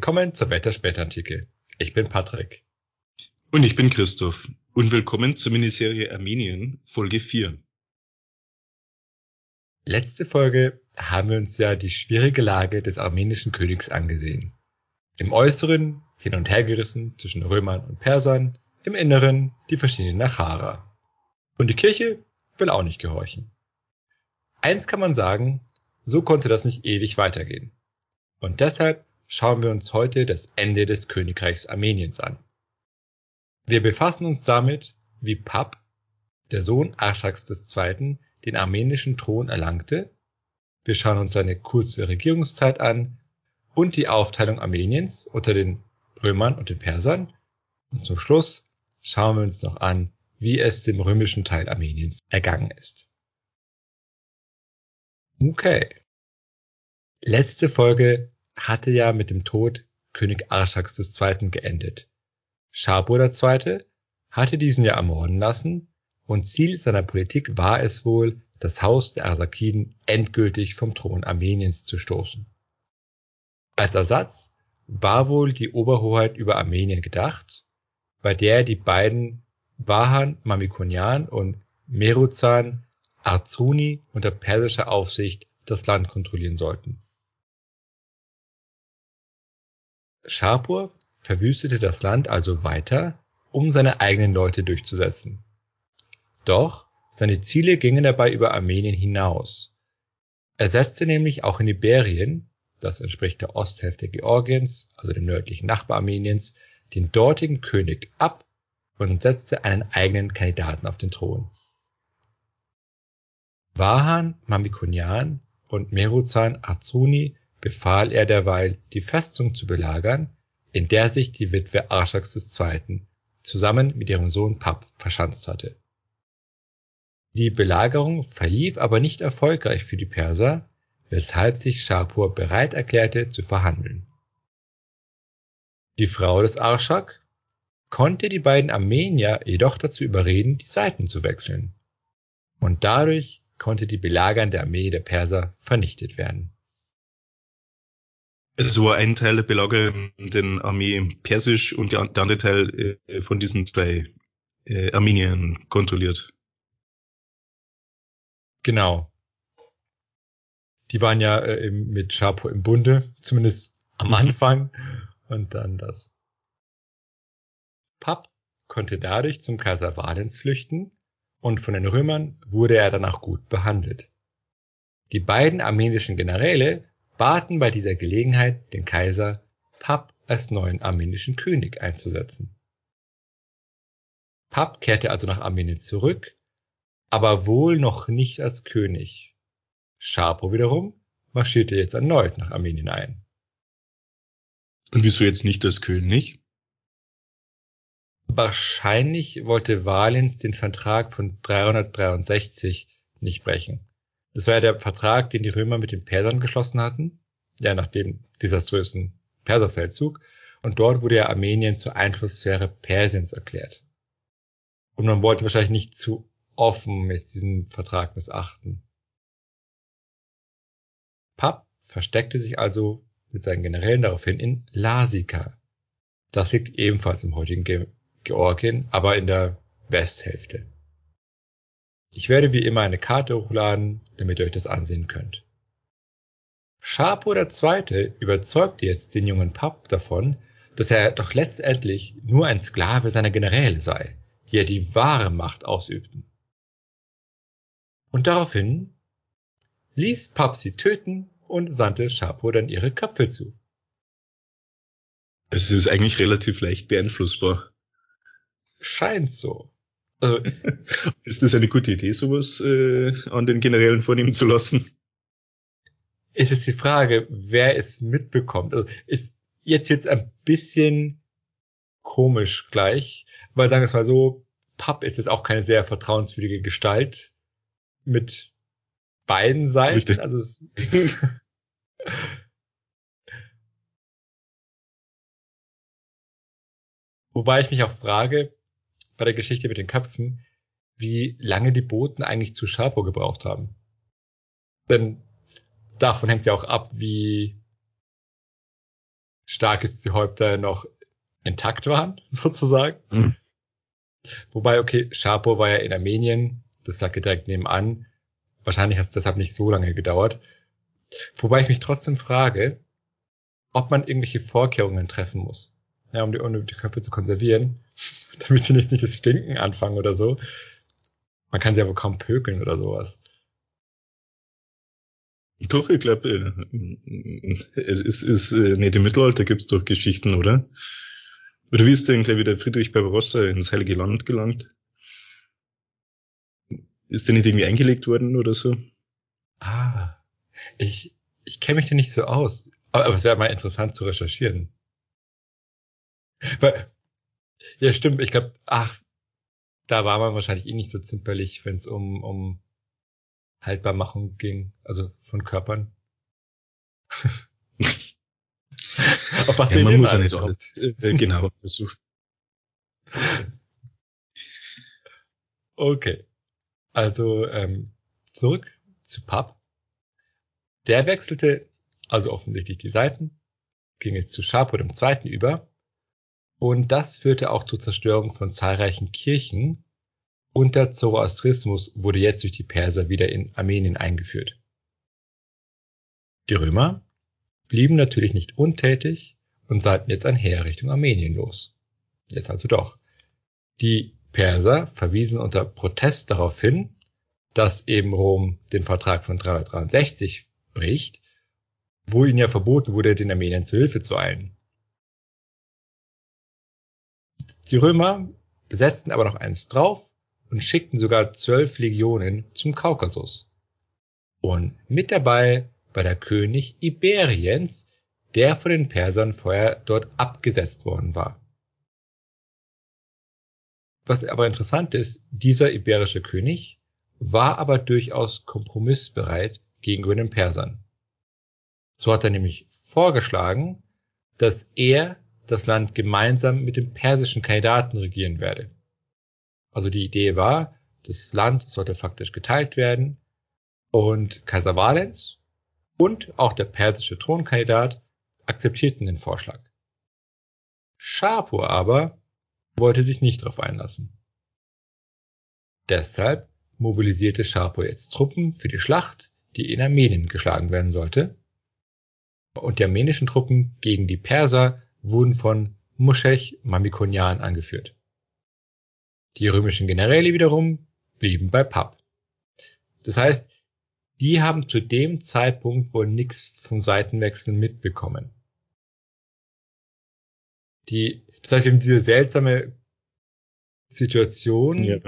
Willkommen zur Welt der Spätantike. Ich bin Patrick. Und ich bin Christoph. Und willkommen zur Miniserie Armenien, Folge 4. Letzte Folge haben wir uns ja die schwierige Lage des armenischen Königs angesehen. Im Äußeren hin und her gerissen zwischen Römern und Persern, im Inneren die verschiedenen Nachara. Und die Kirche will auch nicht gehorchen. Eins kann man sagen, so konnte das nicht ewig weitergehen. Und deshalb schauen wir uns heute das Ende des Königreichs Armeniens an. Wir befassen uns damit, wie Pap, der Sohn Arschaks II., den armenischen Thron erlangte. Wir schauen uns seine kurze Regierungszeit an und die Aufteilung Armeniens unter den Römern und den Persern. Und zum Schluss schauen wir uns noch an, wie es dem römischen Teil Armeniens ergangen ist. Okay. Letzte Folge hatte ja mit dem Tod König Arschaks II. geendet. Schapur II. hatte diesen ja ermorden lassen und Ziel seiner Politik war es wohl, das Haus der Arsakiden endgültig vom Thron Armeniens zu stoßen. Als Ersatz war wohl die Oberhoheit über Armenien gedacht, bei der die beiden Vahan Mamikonian und Meruzan Arzuni unter persischer Aufsicht das Land kontrollieren sollten. Schapur verwüstete das Land also weiter, um seine eigenen Leute durchzusetzen. Doch seine Ziele gingen dabei über Armenien hinaus. Er setzte nämlich auch in Iberien, das entspricht der Osthälfte Georgiens, also dem nördlichen Nachbar Armeniens, den dortigen König ab und setzte einen eigenen Kandidaten auf den Thron. Vahan Mamikonian und Meruzan Arzuni befahl er derweil, die Festung zu belagern, in der sich die Witwe Arschaks II. zusammen mit ihrem Sohn Pap verschanzt hatte. Die Belagerung verlief aber nicht erfolgreich für die Perser, weshalb sich Schapur bereit erklärte zu verhandeln. Die Frau des Arschak konnte die beiden Armenier jedoch dazu überreden, die Seiten zu wechseln. Und dadurch konnte die belagernde Armee der Perser vernichtet werden. Also war ein Teil der belagernden Armee persisch und der, andere Teil äh, von diesen zwei äh, Armenien kontrolliert. Genau. Die waren ja äh, mit Schapur im Bunde, zumindest am mhm. Anfang. Und dann das. Papp konnte dadurch zum Kaiser Valens flüchten und von den Römern wurde er danach gut behandelt. Die beiden armenischen Generäle baten bei dieser Gelegenheit den Kaiser, Pap als neuen armenischen König einzusetzen. Pap kehrte also nach Armenien zurück, aber wohl noch nicht als König. Schapo wiederum marschierte jetzt erneut nach Armenien ein. Und wieso jetzt nicht als König? Wahrscheinlich wollte Valens den Vertrag von 363 nicht brechen. Das war ja der Vertrag, den die Römer mit den Persern geschlossen hatten, ja nach dem desaströsen Perserfeldzug. Und dort wurde ja Armenien zur Einflusssphäre Persiens erklärt. Und man wollte wahrscheinlich nicht zu offen mit diesem Vertrag missachten. Papp versteckte sich also mit seinen Generälen daraufhin in Lasika. Das liegt ebenfalls im heutigen Ge Georgien, aber in der Westhälfte. Ich werde wie immer eine Karte hochladen, damit ihr euch das ansehen könnt. Schapur II. überzeugte jetzt den jungen Papp davon, dass er doch letztendlich nur ein Sklave seiner Generäle sei, die ja die wahre Macht ausübten. Und daraufhin ließ Papp sie töten und sandte Schapur dann ihre Köpfe zu. Es ist eigentlich relativ leicht beeinflussbar. Scheint so. Also, ist das eine gute Idee, sowas äh, an den Generälen vornehmen zu lassen? Es ist die Frage, wer es mitbekommt. Also ist jetzt jetzt ein bisschen komisch gleich, weil sagen wir es mal so, Papp ist jetzt auch keine sehr vertrauenswürdige Gestalt mit beiden Seiten. Richtig. Also es Wobei ich mich auch frage, bei der Geschichte mit den Köpfen, wie lange die Boten eigentlich zu Schapo gebraucht haben. Denn davon hängt ja auch ab, wie starke Häupter noch intakt waren, sozusagen. Mhm. Wobei, okay, Shapur war ja in Armenien, das lag direkt nebenan. Wahrscheinlich hat es deshalb nicht so lange gedauert. Wobei ich mich trotzdem frage, ob man irgendwelche Vorkehrungen treffen muss, ja, um die, um die Köpfe zu konservieren, damit sie nicht, nicht das Stinken anfangen oder so. Man kann sie ja wohl kaum pökeln oder sowas. Doch, ich glaube, äh, es ist, ist äh, nicht im Mittelalter gibt's doch Geschichten, oder? Oder wie ist denn gleich wieder Friedrich Barbarossa ins Heilige Land gelangt? Ist der nicht irgendwie eingelegt worden oder so? Ah, ich, ich kenne mich da nicht so aus. Aber, aber es wäre mal interessant zu recherchieren. Ja, stimmt, ich glaube, ach, da war man wahrscheinlich eh nicht so zimperlich, wenn es um, um Haltbarmachung ging, also von Körpern. Auf was ja, wir man muss ja nicht alles, äh, genau versuchen. Okay. Also ähm, zurück zu Pub. Der wechselte also offensichtlich die Seiten, ging jetzt zu Sharpo dem Zweiten über und das führte auch zur Zerstörung von zahlreichen Kirchen und der Zoroastrismus wurde jetzt durch die Perser wieder in Armenien eingeführt. Die Römer blieben natürlich nicht untätig und sandten jetzt ein Heer Richtung Armenien los. Jetzt also doch. Die Perser verwiesen unter Protest darauf hin, dass eben Rom den Vertrag von 363 bricht, wo ihnen ja verboten wurde, den Armeniern zu Hilfe zu eilen. Die Römer besetzten aber noch eins drauf und schickten sogar zwölf Legionen zum Kaukasus. Und mit dabei war der König Iberiens, der von den Persern vorher dort abgesetzt worden war. Was aber interessant ist, dieser iberische König war aber durchaus kompromissbereit gegenüber den Persern. So hat er nämlich vorgeschlagen, dass er das Land gemeinsam mit dem persischen Kandidaten regieren werde. Also die Idee war, das Land sollte faktisch geteilt werden und Kaiser Valens und auch der persische Thronkandidat akzeptierten den Vorschlag. Schapur aber wollte sich nicht darauf einlassen. Deshalb mobilisierte Schapur jetzt Truppen für die Schlacht, die in Armenien geschlagen werden sollte. Und die armenischen Truppen gegen die Perser wurden von Muschech Mamikonian angeführt. Die römischen Generäle wiederum blieben bei Papp. Das heißt, die haben zu dem Zeitpunkt wohl nichts vom Seitenwechseln mitbekommen. Die, das heißt, wir haben diese seltsame Situation, ja.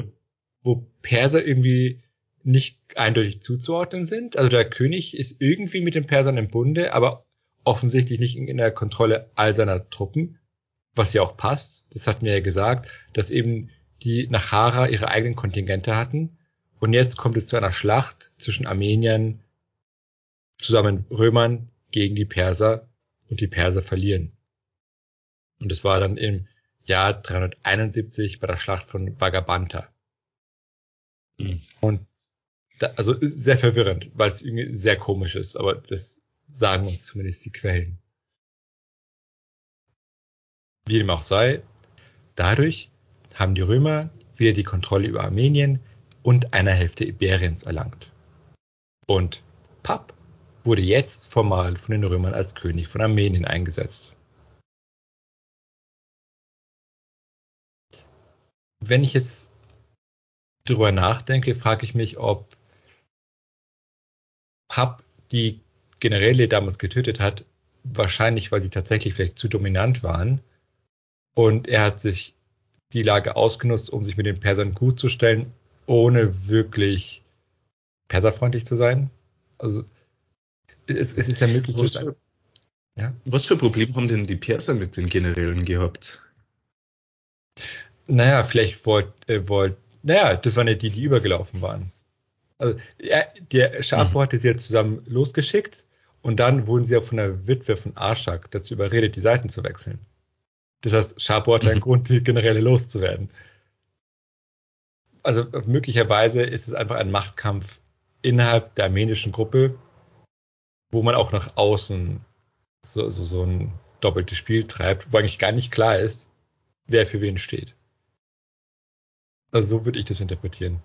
wo Perser irgendwie nicht eindeutig zuzuordnen sind. Also der König ist irgendwie mit den Persern im Bunde, aber offensichtlich nicht in der Kontrolle all seiner Truppen, was ja auch passt. Das hatten wir ja gesagt, dass eben die nach Hara ihre eigenen Kontingente hatten. Und jetzt kommt es zu einer Schlacht zwischen Armeniern zusammen Römern gegen die Perser und die Perser verlieren. Und es war dann im Jahr 371 bei der Schlacht von Vagabanta. Mhm. Und da, also sehr verwirrend, weil es irgendwie sehr komisch ist, aber das sagen uns zumindest die Quellen. Wie dem auch sei, dadurch haben die Römer wieder die Kontrolle über Armenien und einer Hälfte Iberiens erlangt. Und Papp wurde jetzt formal von den Römern als König von Armenien eingesetzt. Wenn ich jetzt drüber nachdenke, frage ich mich, ob Papp die Generäle damals getötet hat, wahrscheinlich, weil sie tatsächlich vielleicht zu dominant waren. Und er hat sich die Lage ausgenutzt, um sich mit den Persern gut zu stellen, ohne wirklich perserfreundlich zu sein. Also es, es ist ja möglich. Was für, ja? was für Probleme haben denn die Perser mit den Generälen gehabt? Naja, vielleicht wollt, äh, wollt, naja, das waren ja die, die übergelaufen waren. Also ja, der Schapo mhm. hatte sie ja zusammen losgeschickt und dann wurden sie ja von der Witwe von Arshak dazu überredet, die Seiten zu wechseln. Das heißt, Sharpo hatte einen mhm. Grund, die Generäle loszuwerden. Also möglicherweise ist es einfach ein Machtkampf innerhalb der armenischen Gruppe, wo man auch nach außen so, so, so ein doppeltes Spiel treibt, wo eigentlich gar nicht klar ist, wer für wen steht. Also so würde ich das interpretieren.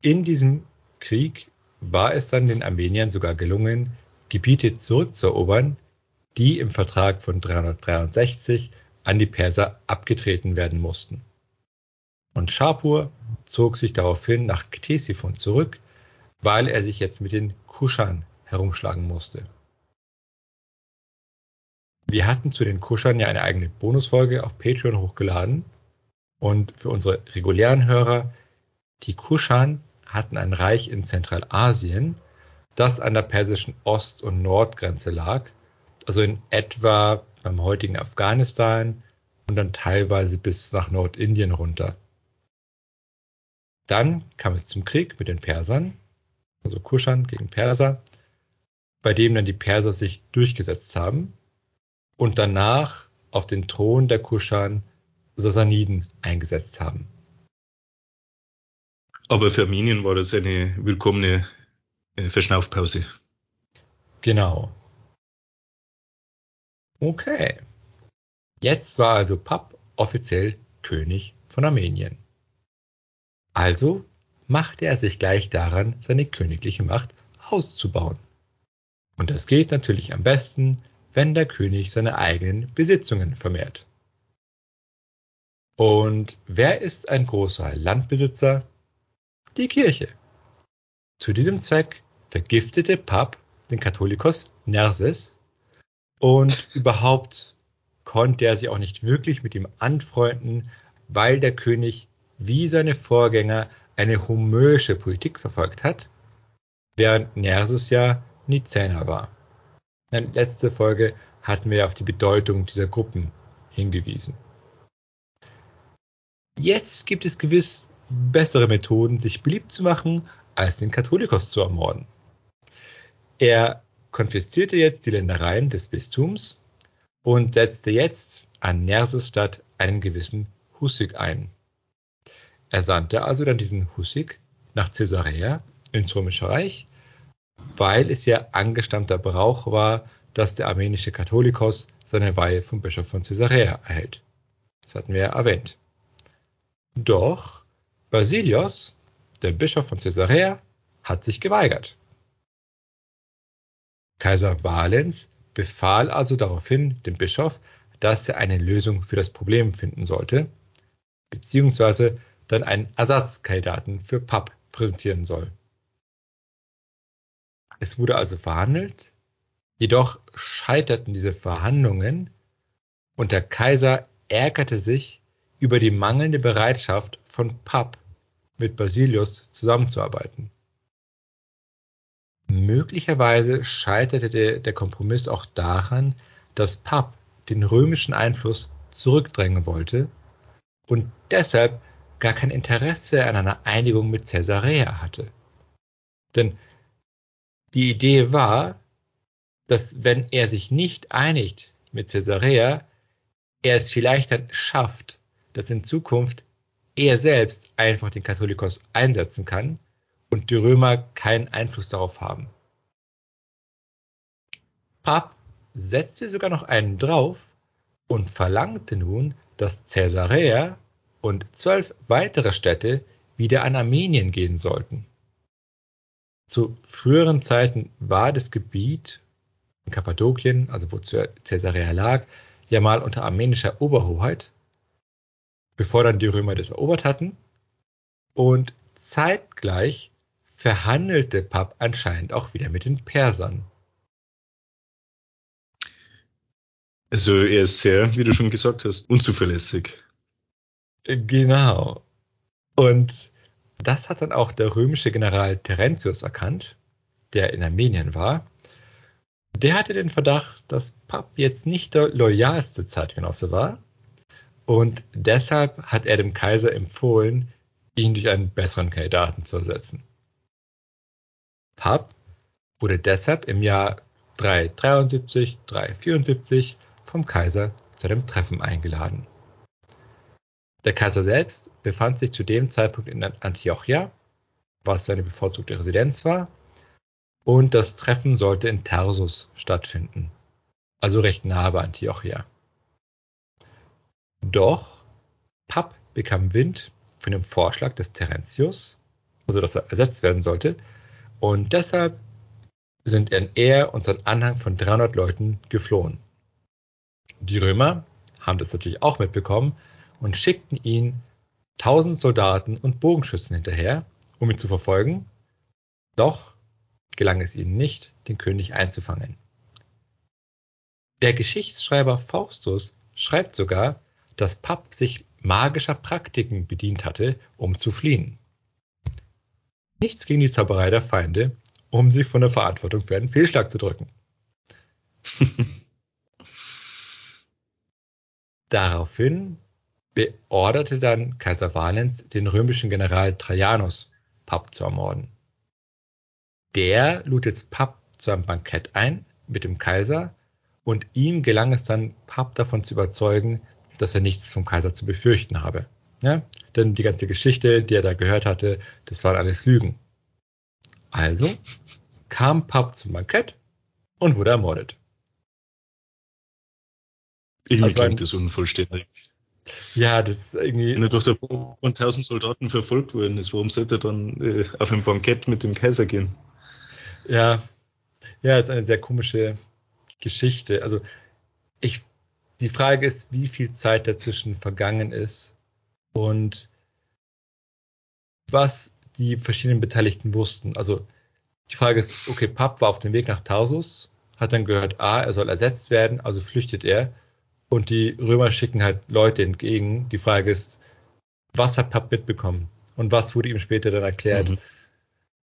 In diesem Krieg war es dann den Armeniern sogar gelungen, Gebiete zurückzuerobern, die im Vertrag von 363 an die Perser abgetreten werden mussten. Und Schapur zog sich daraufhin nach Ktesiphon zurück, weil er sich jetzt mit den Kuschan herumschlagen musste. Wir hatten zu den Kuschan ja eine eigene Bonusfolge auf Patreon hochgeladen. Und für unsere regulären Hörer, die Kuschan hatten ein Reich in Zentralasien, das an der persischen Ost- und Nordgrenze lag, also in etwa beim heutigen Afghanistan und dann teilweise bis nach Nordindien runter. Dann kam es zum Krieg mit den Persern, also Kuschan gegen Perser, bei dem dann die Perser sich durchgesetzt haben und danach auf den Thron der Kuschan Sassaniden eingesetzt haben. Aber für Armenien war das eine willkommene äh, Verschnaufpause. Genau. Okay. Jetzt war also Papp offiziell König von Armenien. Also machte er sich gleich daran, seine königliche Macht auszubauen. Und das geht natürlich am besten, wenn der König seine eigenen Besitzungen vermehrt. Und wer ist ein großer Landbesitzer? Die Kirche. Zu diesem Zweck vergiftete Pap den Katholikos Nerses und überhaupt konnte er sich auch nicht wirklich mit ihm anfreunden, weil der König wie seine Vorgänger eine homöische Politik verfolgt hat, während Nerses ja Nizäner war. In der letzten Folge hatten wir auf die Bedeutung dieser Gruppen hingewiesen. Jetzt gibt es gewiss bessere Methoden, sich beliebt zu machen, als den Katholikos zu ermorden. Er konfiszierte jetzt die Ländereien des Bistums und setzte jetzt an Nerses Stadt einen gewissen Hussig ein. Er sandte also dann diesen Hussig nach Caesarea ins Römische Reich, weil es ja angestammter Brauch war, dass der armenische Katholikos seine Weihe vom Bischof von Caesarea erhält. Das hatten wir ja erwähnt. Doch Basilios, der Bischof von Caesarea, hat sich geweigert. Kaiser Valens befahl also daraufhin dem Bischof, dass er eine Lösung für das Problem finden sollte, beziehungsweise dann einen Ersatzkandidaten für Papp präsentieren soll. Es wurde also verhandelt, jedoch scheiterten diese Verhandlungen und der Kaiser ärgerte sich über die mangelnde Bereitschaft von Papp mit Basilius zusammenzuarbeiten. Möglicherweise scheiterte der Kompromiss auch daran, dass Papp den römischen Einfluss zurückdrängen wollte und deshalb gar kein Interesse an einer Einigung mit Caesarea hatte. Denn die Idee war, dass wenn er sich nicht einigt mit Caesarea, er es vielleicht dann schafft, dass in Zukunft er selbst einfach den Katholikos einsetzen kann und die Römer keinen Einfluss darauf haben. Pap setzte sogar noch einen drauf und verlangte nun, dass Caesarea und zwölf weitere Städte wieder an Armenien gehen sollten. Zu früheren Zeiten war das Gebiet in Kappadokien, also wo Caesarea lag, ja mal unter armenischer Oberhoheit, bevor dann die Römer das erobert hatten. Und zeitgleich verhandelte Papp anscheinend auch wieder mit den Persern. Also er ist sehr, wie du schon gesagt hast, unzuverlässig. Genau. Und das hat dann auch der römische General Terentius erkannt, der in Armenien war. Der hatte den Verdacht, dass Papp jetzt nicht der loyalste Zeitgenosse war. Und deshalb hat er dem Kaiser empfohlen, ihn durch einen besseren Kandidaten zu ersetzen. Papp wurde deshalb im Jahr 373, 374 vom Kaiser zu einem Treffen eingeladen. Der Kaiser selbst befand sich zu dem Zeitpunkt in Antiochia, was seine bevorzugte Residenz war, und das Treffen sollte in Tarsus stattfinden, also recht nahe bei Antiochia. Doch Papp bekam Wind von dem Vorschlag des Terentius, also dass er ersetzt werden sollte, und deshalb sind er und sein Anhang von 300 Leuten geflohen. Die Römer haben das natürlich auch mitbekommen und schickten ihn 1000 Soldaten und Bogenschützen hinterher, um ihn zu verfolgen. Doch gelang es ihnen nicht, den König einzufangen. Der Geschichtsschreiber Faustus schreibt sogar, dass Papp sich magischer Praktiken bedient hatte, um zu fliehen. Nichts gegen die Zauberei der Feinde, um sie von der Verantwortung für einen Fehlschlag zu drücken. Daraufhin beorderte dann Kaiser Valens den römischen General Trajanus, Papp zu ermorden. Der lud jetzt Papp zu einem Bankett ein mit dem Kaiser und ihm gelang es dann, Papp davon zu überzeugen, dass er nichts vom Kaiser zu befürchten habe. Ja? Denn die ganze Geschichte, die er da gehört hatte, das waren alles Lügen. Also kam Papp zum Bankett und wurde ermordet. Irgendwie also klingt das unvollständig. Ja, das ist irgendwie. Wenn er durch der von 1000 Soldaten verfolgt worden ist, warum sollte er dann äh, auf ein Bankett mit dem Kaiser gehen? Ja, ja, ist eine sehr komische Geschichte. Also ich, die Frage ist, wie viel Zeit dazwischen vergangen ist und was die verschiedenen Beteiligten wussten. Also die Frage ist, okay, Papp war auf dem Weg nach Tarsus, hat dann gehört, ah, er soll ersetzt werden, also flüchtet er. Und die Römer schicken halt Leute entgegen. Die Frage ist, was hat Papp mitbekommen? Und was wurde ihm später dann erklärt? Mhm.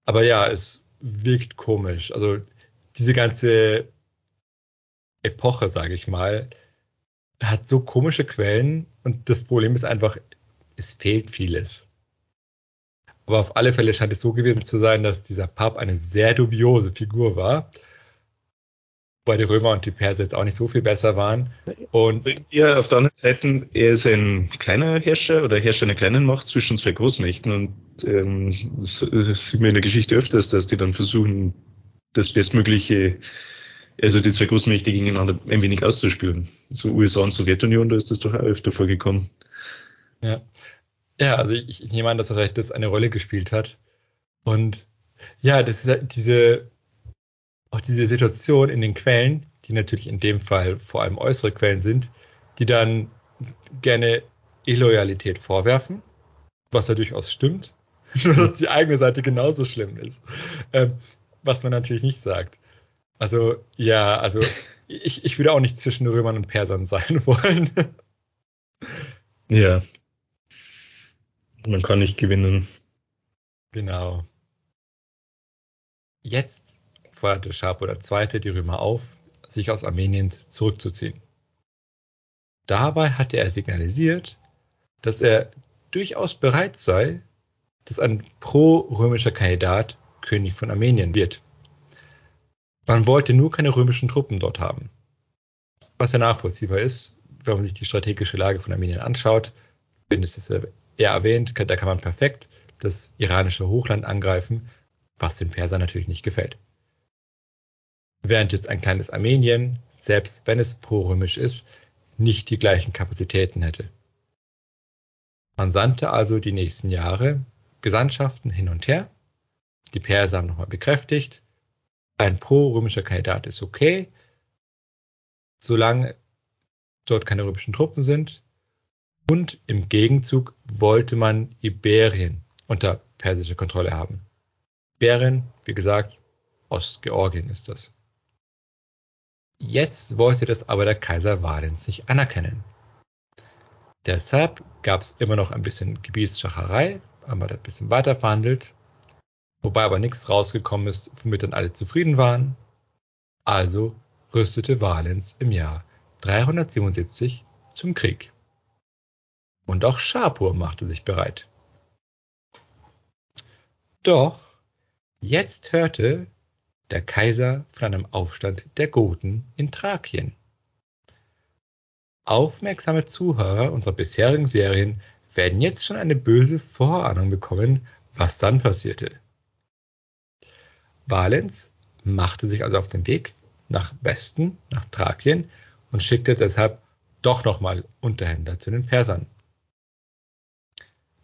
Aber ja, es wirkt komisch. Also diese ganze Epoche, sage ich mal, hat so komische Quellen und das Problem ist einfach, es fehlt vieles. Aber auf alle Fälle scheint es so gewesen zu sein, dass dieser Pap eine sehr dubiose Figur war. Weil die Römer und die Perser jetzt auch nicht so viel besser waren. Und ja, auf der anderen Seite, er ist ein kleiner Herrscher oder Herrscher einer kleinen Macht zwischen zwei Großmächten. Und ähm, das, das sieht man in der Geschichte öfters, dass die dann versuchen, das Bestmögliche, also die zwei Großmächte gegeneinander ein wenig auszuspielen. So USA und Sowjetunion, da ist das doch auch öfter vorgekommen. Ja. Ja, also ich, ich nehme an, dass vielleicht das eine Rolle gespielt hat. Und ja, das ist halt diese, auch diese Situation in den Quellen, die natürlich in dem Fall vor allem äußere Quellen sind, die dann gerne Illoyalität vorwerfen, was ja durchaus stimmt, nur dass die eigene Seite genauso schlimm ist, ähm, was man natürlich nicht sagt. Also ja, also ich, ich würde auch nicht zwischen Römern und Persern sein wollen. Ja, man kann nicht gewinnen. Genau. Jetzt forderte Schapo II. die Römer auf, sich aus Armenien zurückzuziehen. Dabei hatte er signalisiert, dass er durchaus bereit sei, dass ein pro-römischer Kandidat König von Armenien wird. Man wollte nur keine römischen Truppen dort haben. Was ja nachvollziehbar ist, wenn man sich die strategische Lage von Armenien anschaut, bin es er erwähnt, da kann man perfekt das iranische Hochland angreifen, was den Persern natürlich nicht gefällt. Während jetzt ein kleines Armenien, selbst wenn es pro-römisch ist, nicht die gleichen Kapazitäten hätte. Man sandte also die nächsten Jahre Gesandtschaften hin und her. Die Perser haben nochmal bekräftigt, ein pro-römischer Kandidat ist okay, solange dort keine römischen Truppen sind und im Gegenzug wollte man Iberien unter persische Kontrolle haben. Iberien, wie gesagt, Ostgeorgien ist das. Jetzt wollte das aber der Kaiser Valens nicht anerkennen. Deshalb gab es immer noch ein bisschen Gebietsschacherei, haben wir da ein bisschen weiter verhandelt, wobei aber nichts rausgekommen ist, womit dann alle zufrieden waren. Also rüstete Valens im Jahr 377 zum Krieg. Und auch Schapur machte sich bereit. Doch jetzt hörte der Kaiser von einem Aufstand der Goten in Thrakien. Aufmerksame Zuhörer unserer bisherigen Serien werden jetzt schon eine böse Vorahnung bekommen, was dann passierte. Valens machte sich also auf den Weg nach Westen, nach Thrakien und schickte deshalb doch nochmal Unterhändler zu den Persern.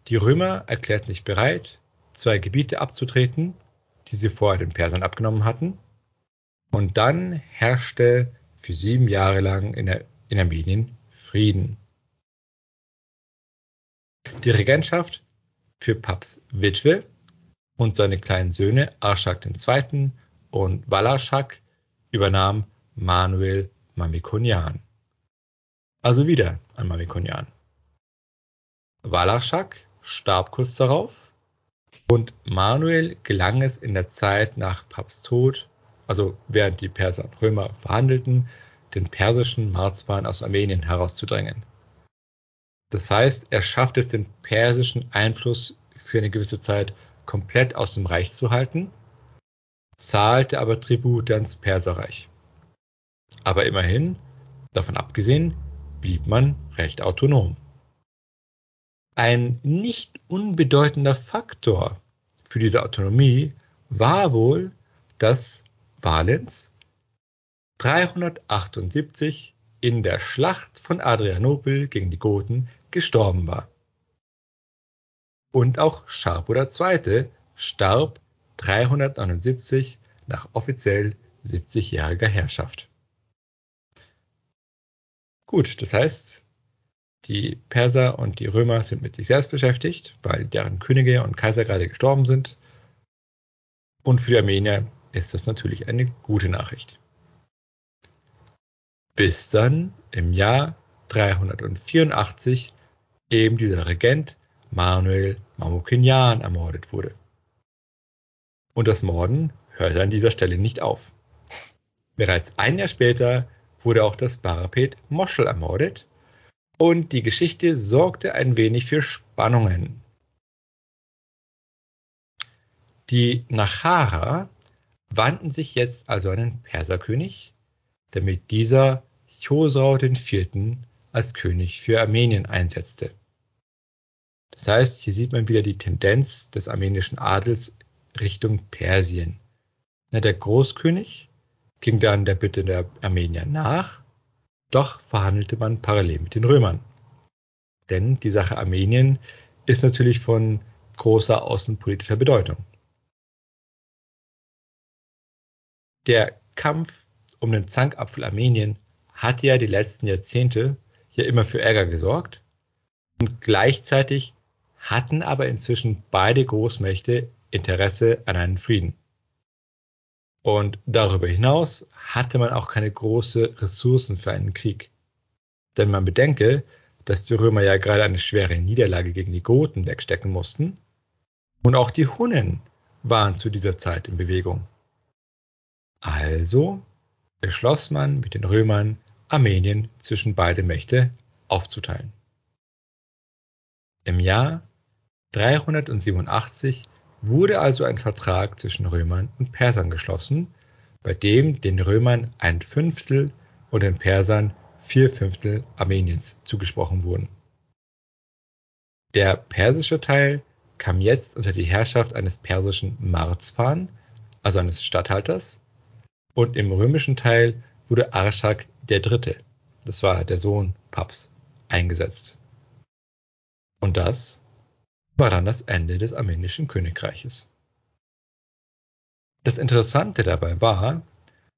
Die Römer erklärten sich bereit, zwei Gebiete abzutreten, die sie vorher den Persern abgenommen hatten, und dann herrschte für sieben Jahre lang in, der, in Armenien Frieden. Die Regentschaft für Paps Witwe und seine kleinen Söhne Arschak II. und Walaschak übernahm Manuel Mamikonian. Also wieder ein Mamikonian. Walaschak starb kurz darauf und Manuel gelang es in der Zeit nach Paps Tod, also während die Perser und Römer verhandelten, den persischen Marzban aus Armenien herauszudrängen. Das heißt, er schafft es, den persischen Einfluss für eine gewisse Zeit komplett aus dem Reich zu halten, zahlte aber Tribute ans Perserreich. Aber immerhin, davon abgesehen, blieb man recht autonom. Ein nicht unbedeutender Faktor für diese Autonomie war wohl, dass Valens 378 in der Schlacht von Adrianopel gegen die Goten gestorben war. Und auch Sharpo II. starb 379 nach offiziell 70-jähriger Herrschaft. Gut, das heißt, die Perser und die Römer sind mit sich selbst beschäftigt, weil deren Könige und Kaiser gerade gestorben sind. Und für die Armenier ist das natürlich eine gute Nachricht. Bis dann im Jahr 384 eben dieser Regent Manuel Mamukinian ermordet wurde. Und das Morden hörte an dieser Stelle nicht auf. Bereits ein Jahr später wurde auch das Barapet Moschel ermordet und die Geschichte sorgte ein wenig für Spannungen. Die Nachara wandten sich jetzt also an den Perserkönig, damit dieser Chosrau IV. als König für Armenien einsetzte. Das heißt, hier sieht man wieder die Tendenz des armenischen Adels Richtung Persien. Der Großkönig ging dann der Bitte der Armenier nach, doch verhandelte man parallel mit den Römern. Denn die Sache Armenien ist natürlich von großer außenpolitischer Bedeutung. Der Kampf um den Zankapfel Armenien hat ja die letzten Jahrzehnte ja immer für Ärger gesorgt und gleichzeitig hatten aber inzwischen beide Großmächte Interesse an einem Frieden. Und darüber hinaus hatte man auch keine großen Ressourcen für einen Krieg. Denn man bedenke, dass die Römer ja gerade eine schwere Niederlage gegen die Goten wegstecken mussten. Und auch die Hunnen waren zu dieser Zeit in Bewegung. Also beschloss man mit den Römern, Armenien zwischen beide Mächte aufzuteilen. Im Jahr 387 wurde also ein Vertrag zwischen Römern und Persern geschlossen, bei dem den Römern ein Fünftel und den Persern vier Fünftel Armeniens zugesprochen wurden. Der persische Teil kam jetzt unter die Herrschaft eines persischen Marzpan, also eines Statthalters, und im römischen Teil wurde Arschak der Dritte, das war der Sohn Paps, eingesetzt. Und das war dann das Ende des armenischen Königreiches. Das Interessante dabei war,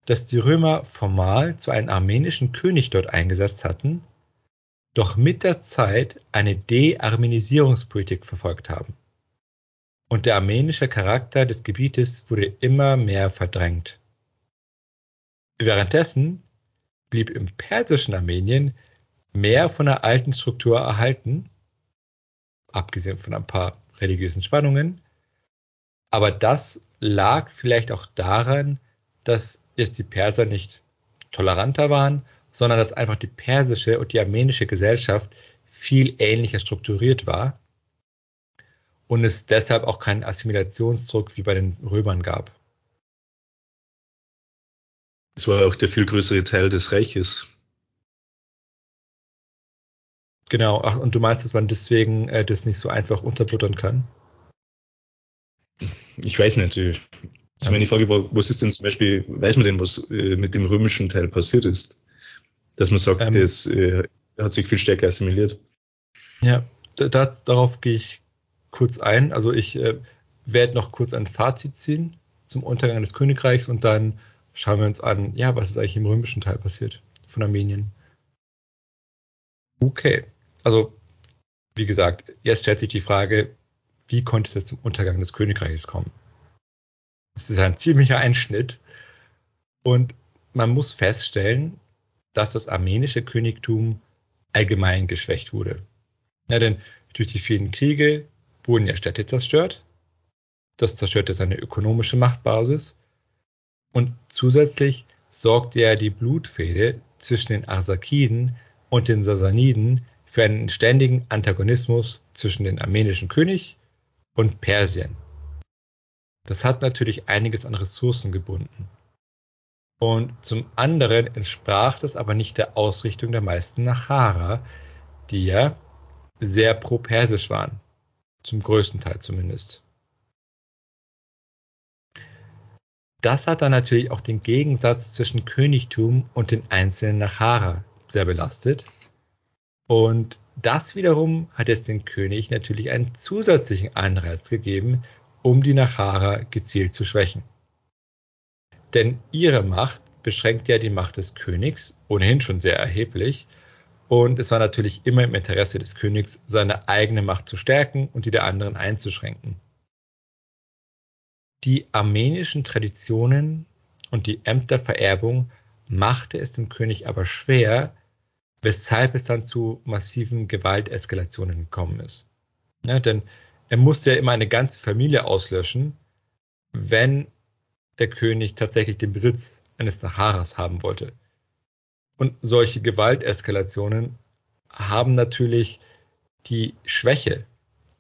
dass die Römer formal zwar einen armenischen König dort eingesetzt hatten, doch mit der Zeit eine De-Armenisierungspolitik verfolgt haben. Und der armenische Charakter des Gebietes wurde immer mehr verdrängt. Währenddessen blieb im persischen Armenien mehr von der alten Struktur erhalten, abgesehen von ein paar religiösen Spannungen. Aber das lag vielleicht auch daran, dass jetzt die Perser nicht toleranter waren, sondern dass einfach die persische und die armenische Gesellschaft viel ähnlicher strukturiert war und es deshalb auch keinen Assimilationsdruck wie bei den Römern gab. Es war auch der viel größere Teil des Reiches. Genau, ach, und du meinst, dass man deswegen äh, das nicht so einfach unterbuttern kann? Ich weiß nicht. Also meine Frage war, was ist denn zum Beispiel, weiß man denn, was äh, mit dem römischen Teil passiert ist? Dass man sagt, ähm, das äh, hat sich viel stärker assimiliert. Ja, das, darauf gehe ich kurz ein. Also ich äh, werde noch kurz ein Fazit ziehen zum Untergang des Königreichs und dann schauen wir uns an, ja, was ist eigentlich im römischen Teil passiert von Armenien. Okay, also wie gesagt, jetzt stellt sich die Frage, wie konnte es jetzt zum Untergang des Königreiches kommen? Es ist ein ziemlicher Einschnitt und man muss feststellen, dass das armenische Königtum allgemein geschwächt wurde. Ja, denn durch die vielen Kriege wurden ja Städte zerstört. Das zerstörte seine ökonomische Machtbasis. Und zusätzlich sorgte ja die Blutfehde zwischen den Arsakiden und den Sasaniden für einen ständigen Antagonismus zwischen dem armenischen König und Persien. Das hat natürlich einiges an Ressourcen gebunden. Und zum anderen entsprach das aber nicht der Ausrichtung der meisten Nachara, die ja sehr pro-persisch waren. Zum größten Teil zumindest. Das hat dann natürlich auch den Gegensatz zwischen Königtum und den einzelnen Nachara sehr belastet. Und das wiederum hat jetzt den König natürlich einen zusätzlichen Anreiz gegeben, um die Nachara gezielt zu schwächen. Denn ihre Macht beschränkt ja die Macht des Königs, ohnehin schon sehr erheblich, und es war natürlich immer im Interesse des Königs, seine eigene Macht zu stärken und die der anderen einzuschränken. Die armenischen Traditionen und die Ämtervererbung machte es dem König aber schwer, weshalb es dann zu massiven Gewalteskalationen gekommen ist. Ja, denn er musste ja immer eine ganze Familie auslöschen, wenn der König tatsächlich den Besitz eines Naharas haben wollte. Und solche Gewalteskalationen haben natürlich die Schwäche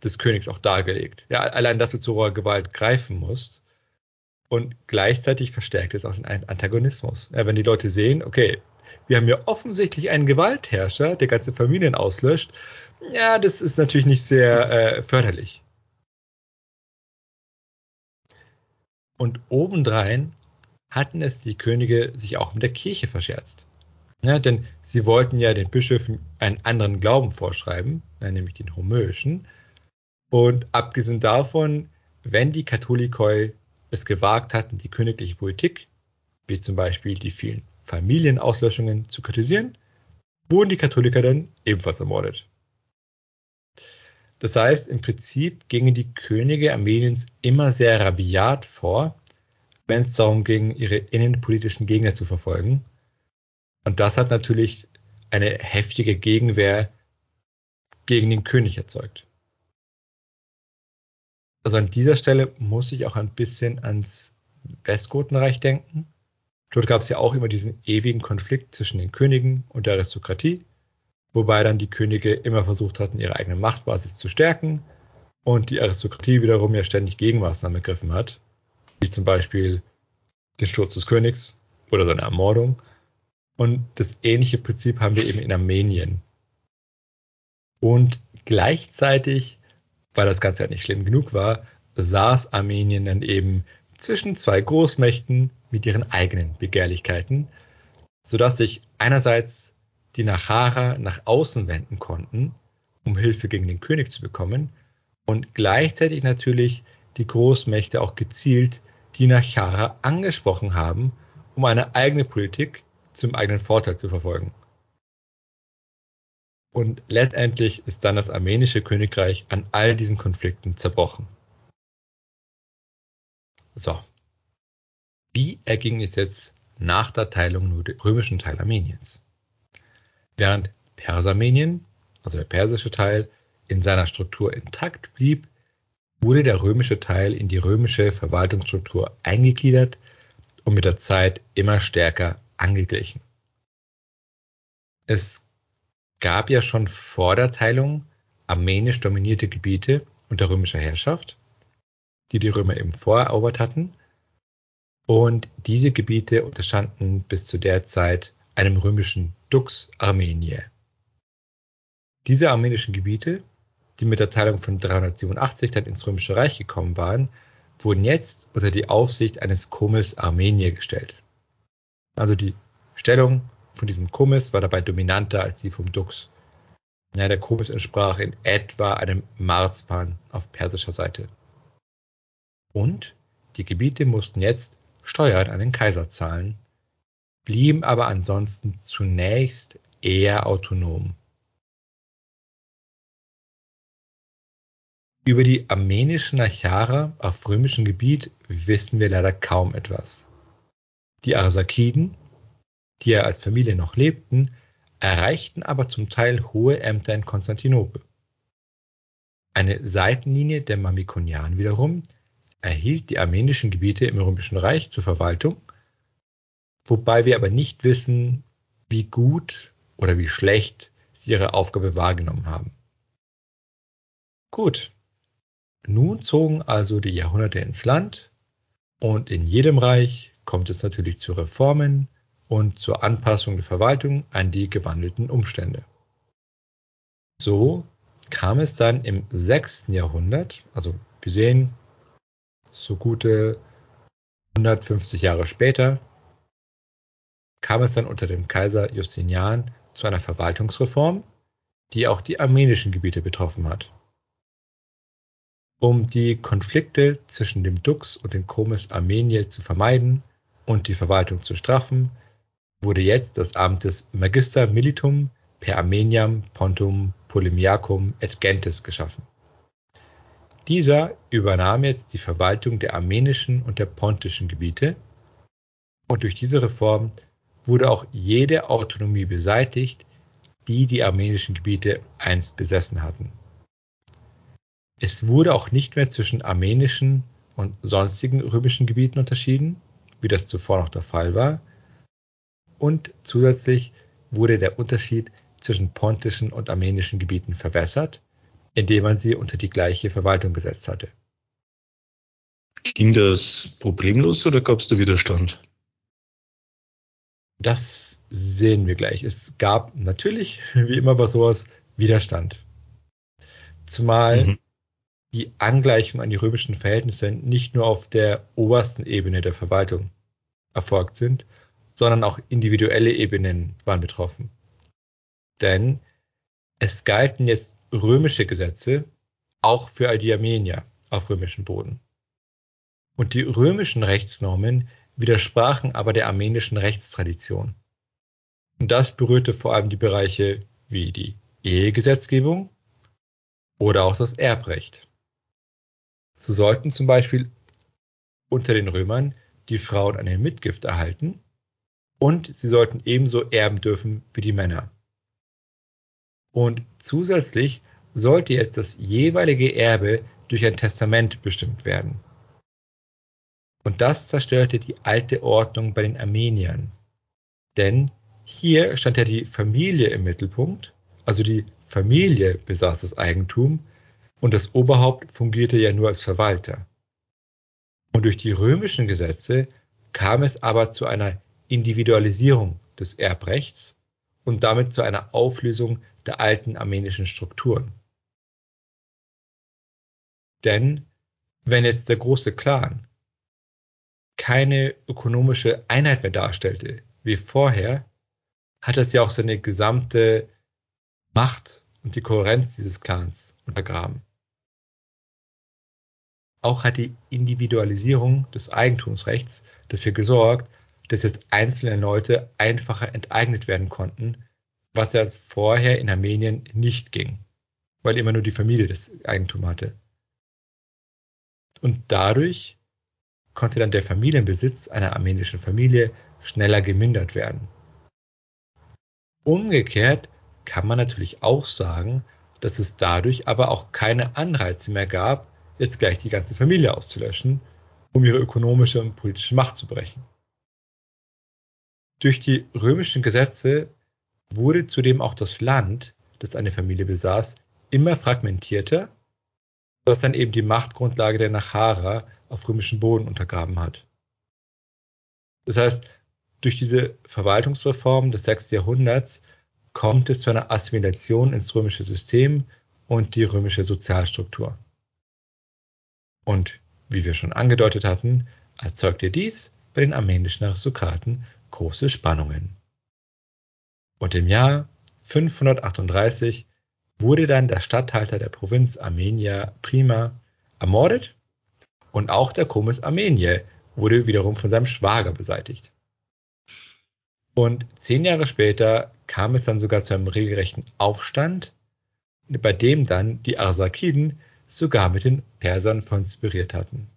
des Königs auch dargelegt. Ja, allein, dass du zu roher Gewalt greifen musst. Und gleichzeitig verstärkt es auch den Antagonismus. Ja, wenn die Leute sehen, okay, wir haben ja offensichtlich einen Gewaltherrscher, der ganze Familien auslöscht, ja, das ist natürlich nicht sehr äh, förderlich. Und obendrein hatten es die Könige sich auch mit der Kirche verscherzt. Ja, denn sie wollten ja den Bischöfen einen anderen Glauben vorschreiben, nämlich den homöischen. Und abgesehen davon, wenn die Katholikoi es gewagt hatten, die königliche Politik, wie zum Beispiel die vielen Familienauslöschungen, zu kritisieren, wurden die Katholiker dann ebenfalls ermordet. Das heißt, im Prinzip gingen die Könige Armeniens immer sehr rabiat vor, wenn es darum ging, ihre innenpolitischen Gegner zu verfolgen und das hat natürlich eine heftige Gegenwehr gegen den König erzeugt. Also an dieser Stelle muss ich auch ein bisschen ans Westgotenreich denken. Dort gab es ja auch immer diesen ewigen Konflikt zwischen den Königen und der Aristokratie, wobei dann die Könige immer versucht hatten, ihre eigene Machtbasis zu stärken und die Aristokratie wiederum ja ständig Gegenmaßnahmen ergriffen hat, wie zum Beispiel den Sturz des Königs oder seine Ermordung und das ähnliche Prinzip haben wir eben in Armenien. Und gleichzeitig, weil das Ganze ja nicht schlimm genug war, saß Armenien dann eben zwischen zwei Großmächten mit ihren eigenen Begehrlichkeiten, sodass sich einerseits die Nachara nach außen wenden konnten, um Hilfe gegen den König zu bekommen, und gleichzeitig natürlich die Großmächte auch gezielt die Nachara angesprochen haben, um eine eigene Politik zum eigenen Vorteil zu verfolgen. Und letztendlich ist dann das armenische Königreich an all diesen Konflikten zerbrochen. So. Wie erging es jetzt nach der Teilung nur dem römischen Teil Armeniens? Während Persarmenien, also der persische Teil, in seiner Struktur intakt blieb, wurde der römische Teil in die römische Verwaltungsstruktur eingegliedert und mit der Zeit immer stärker angeglichen. Es gab ja schon vor der Teilung armenisch dominierte Gebiete unter römischer Herrschaft, die die Römer eben vorerobert hatten. Und diese Gebiete unterstanden bis zu der Zeit einem römischen Dux Armeniae. Diese armenischen Gebiete, die mit der Teilung von 387 dann ins Römische Reich gekommen waren, wurden jetzt unter die Aufsicht eines Komis Armenier gestellt. Also die Stellung von diesem Komis war dabei dominanter als die vom Dux. Ja, der Komis entsprach in etwa einem Marzpan auf persischer Seite. Und die Gebiete mussten jetzt Steuern an den Kaiser zahlen, blieben aber ansonsten zunächst eher autonom. Über die armenischen Nachara auf römischem Gebiet wissen wir leider kaum etwas. Die Arsakiden, die ja als Familie noch lebten, erreichten aber zum Teil hohe Ämter in Konstantinopel. Eine Seitenlinie der Mamikonianen wiederum erhielt die armenischen Gebiete im Römischen Reich zur Verwaltung, wobei wir aber nicht wissen, wie gut oder wie schlecht sie ihre Aufgabe wahrgenommen haben. Gut, nun zogen also die Jahrhunderte ins Land und in jedem Reich kommt es natürlich zu Reformen und zur Anpassung der Verwaltung an die gewandelten Umstände. So kam es dann im 6. Jahrhundert, also wir sehen so gute 150 Jahre später, kam es dann unter dem Kaiser Justinian zu einer Verwaltungsreform, die auch die armenischen Gebiete betroffen hat. Um die Konflikte zwischen dem Dux und dem Comes Armenier zu vermeiden und die Verwaltung zu straffen, wurde jetzt das Amt des Magister Militum per Armeniam Pontum Polemiacum et Gentes geschaffen. Dieser übernahm jetzt die Verwaltung der armenischen und der pontischen Gebiete und durch diese Reform wurde auch jede Autonomie beseitigt, die die armenischen Gebiete einst besessen hatten. Es wurde auch nicht mehr zwischen armenischen und sonstigen römischen Gebieten unterschieden, wie das zuvor noch der Fall war. Und zusätzlich wurde der Unterschied zwischen pontischen und armenischen Gebieten verwässert, indem man sie unter die gleiche Verwaltung gesetzt hatte. Ging das problemlos oder gab es da Widerstand? Das sehen wir gleich. Es gab natürlich, wie immer bei sowas, Widerstand. Zumal mhm die Angleichung an die römischen Verhältnisse nicht nur auf der obersten Ebene der Verwaltung erfolgt sind, sondern auch individuelle Ebenen waren betroffen. Denn es galten jetzt römische Gesetze auch für die Armenier auf römischem Boden. Und die römischen Rechtsnormen widersprachen aber der armenischen Rechtstradition. Und das berührte vor allem die Bereiche wie die Ehegesetzgebung oder auch das Erbrecht. So sollten zum Beispiel unter den Römern die Frauen eine Mitgift erhalten und sie sollten ebenso erben dürfen wie die Männer. Und zusätzlich sollte jetzt das jeweilige Erbe durch ein Testament bestimmt werden. Und das zerstörte die alte Ordnung bei den Armeniern. Denn hier stand ja die Familie im Mittelpunkt, also die Familie besaß das Eigentum und das Oberhaupt fungierte ja nur als Verwalter. Und durch die römischen Gesetze kam es aber zu einer Individualisierung des Erbrechts und damit zu einer Auflösung der alten armenischen Strukturen. Denn wenn jetzt der große Clan keine ökonomische Einheit mehr darstellte wie vorher, hat es ja auch seine gesamte Macht und die Kohärenz dieses Clans untergraben. Auch hat die Individualisierung des Eigentumsrechts dafür gesorgt, dass jetzt einzelne Leute einfacher enteignet werden konnten, was ja vorher in Armenien nicht ging, weil immer nur die Familie das Eigentum hatte. Und dadurch konnte dann der Familienbesitz einer armenischen Familie schneller gemindert werden. Umgekehrt kann man natürlich auch sagen, dass es dadurch aber auch keine Anreize mehr gab, jetzt gleich die ganze Familie auszulöschen, um ihre ökonomische und politische Macht zu brechen. Durch die römischen Gesetze wurde zudem auch das Land, das eine Familie besaß, immer fragmentierter, was dann eben die Machtgrundlage der Nachara auf römischem Boden untergraben hat. Das heißt, durch diese Verwaltungsreform des 6. Jahrhunderts kommt es zu einer Assimilation ins römische System und die römische Sozialstruktur. Und wie wir schon angedeutet hatten, erzeugte dies bei den armenischen Aristokraten große Spannungen. Und im Jahr 538 wurde dann der Statthalter der Provinz Armenia Prima ermordet und auch der Komis Armenier wurde wiederum von seinem Schwager beseitigt. Und zehn Jahre später kam es dann sogar zu einem regelrechten Aufstand, bei dem dann die Arsakiden sogar mit den Persern konspiriert hatten.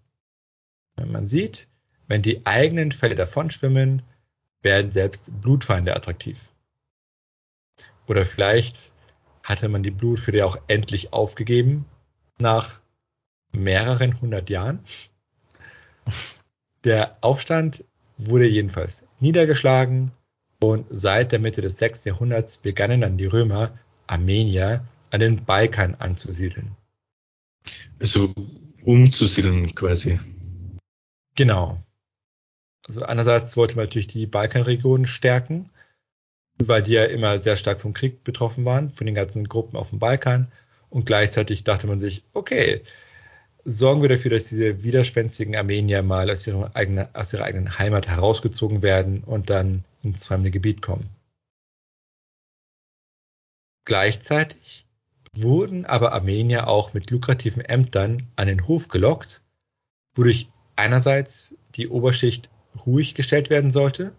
Man sieht, wenn die eigenen Fälle davonschwimmen, werden selbst Blutfeinde attraktiv. Oder vielleicht hatte man die Blutfede auch endlich aufgegeben nach mehreren hundert Jahren. Der Aufstand wurde jedenfalls niedergeschlagen und seit der Mitte des 6. Jahrhunderts begannen dann die Römer Armenier an den Balkan anzusiedeln. Also umzusiedeln quasi. Genau. Also einerseits wollte man natürlich die Balkanregion stärken, weil die ja immer sehr stark vom Krieg betroffen waren, von den ganzen Gruppen auf dem Balkan. Und gleichzeitig dachte man sich, okay, sorgen wir dafür, dass diese widerspenstigen Armenier mal aus ihrer eigenen, aus ihrer eigenen Heimat herausgezogen werden und dann ins fremde Gebiet kommen. Gleichzeitig wurden aber Armenier auch mit lukrativen Ämtern an den Hof gelockt, wodurch einerseits die Oberschicht ruhig gestellt werden sollte,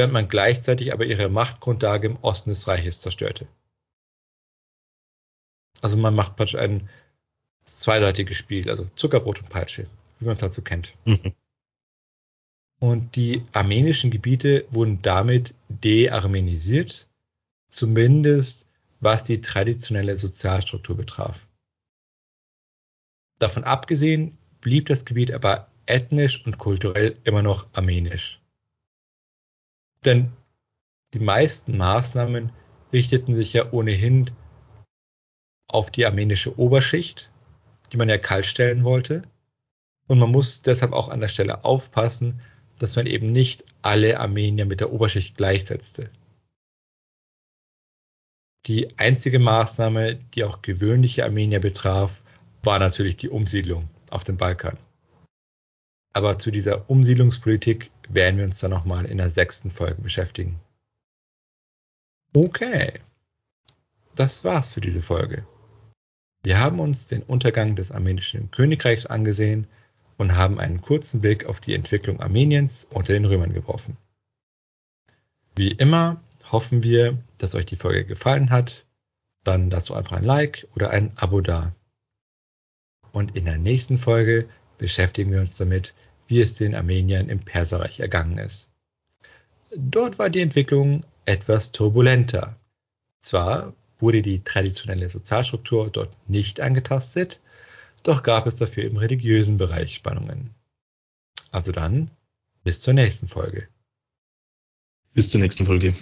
während man gleichzeitig aber ihre Machtgrundlage im Osten des Reiches zerstörte. Also man macht praktisch ein zweiseitiges Spiel, also Zuckerbrot und Peitsche, wie man es halt so kennt. Mhm. Und die armenischen Gebiete wurden damit dearmenisiert, zumindest was die traditionelle Sozialstruktur betraf. Davon abgesehen blieb das Gebiet aber ethnisch und kulturell immer noch armenisch. Denn die meisten Maßnahmen richteten sich ja ohnehin auf die armenische Oberschicht, die man ja kalt stellen wollte. Und man muss deshalb auch an der Stelle aufpassen, dass man eben nicht alle Armenier mit der Oberschicht gleichsetzte. Die einzige Maßnahme, die auch gewöhnliche Armenier betraf, war natürlich die Umsiedlung auf dem Balkan. Aber zu dieser Umsiedlungspolitik werden wir uns dann nochmal in der sechsten Folge beschäftigen. Okay, das war's für diese Folge. Wir haben uns den Untergang des armenischen Königreichs angesehen und haben einen kurzen Blick auf die Entwicklung Armeniens unter den Römern geworfen. Wie immer hoffen wir, dass euch die Folge gefallen hat. Dann lasst doch einfach ein Like oder ein Abo da. Und in der nächsten Folge beschäftigen wir uns damit, wie es den Armeniern im Perserreich ergangen ist. Dort war die Entwicklung etwas turbulenter. Zwar wurde die traditionelle Sozialstruktur dort nicht angetastet, doch gab es dafür im religiösen Bereich Spannungen. Also dann, bis zur nächsten Folge. Bis zur nächsten Folge.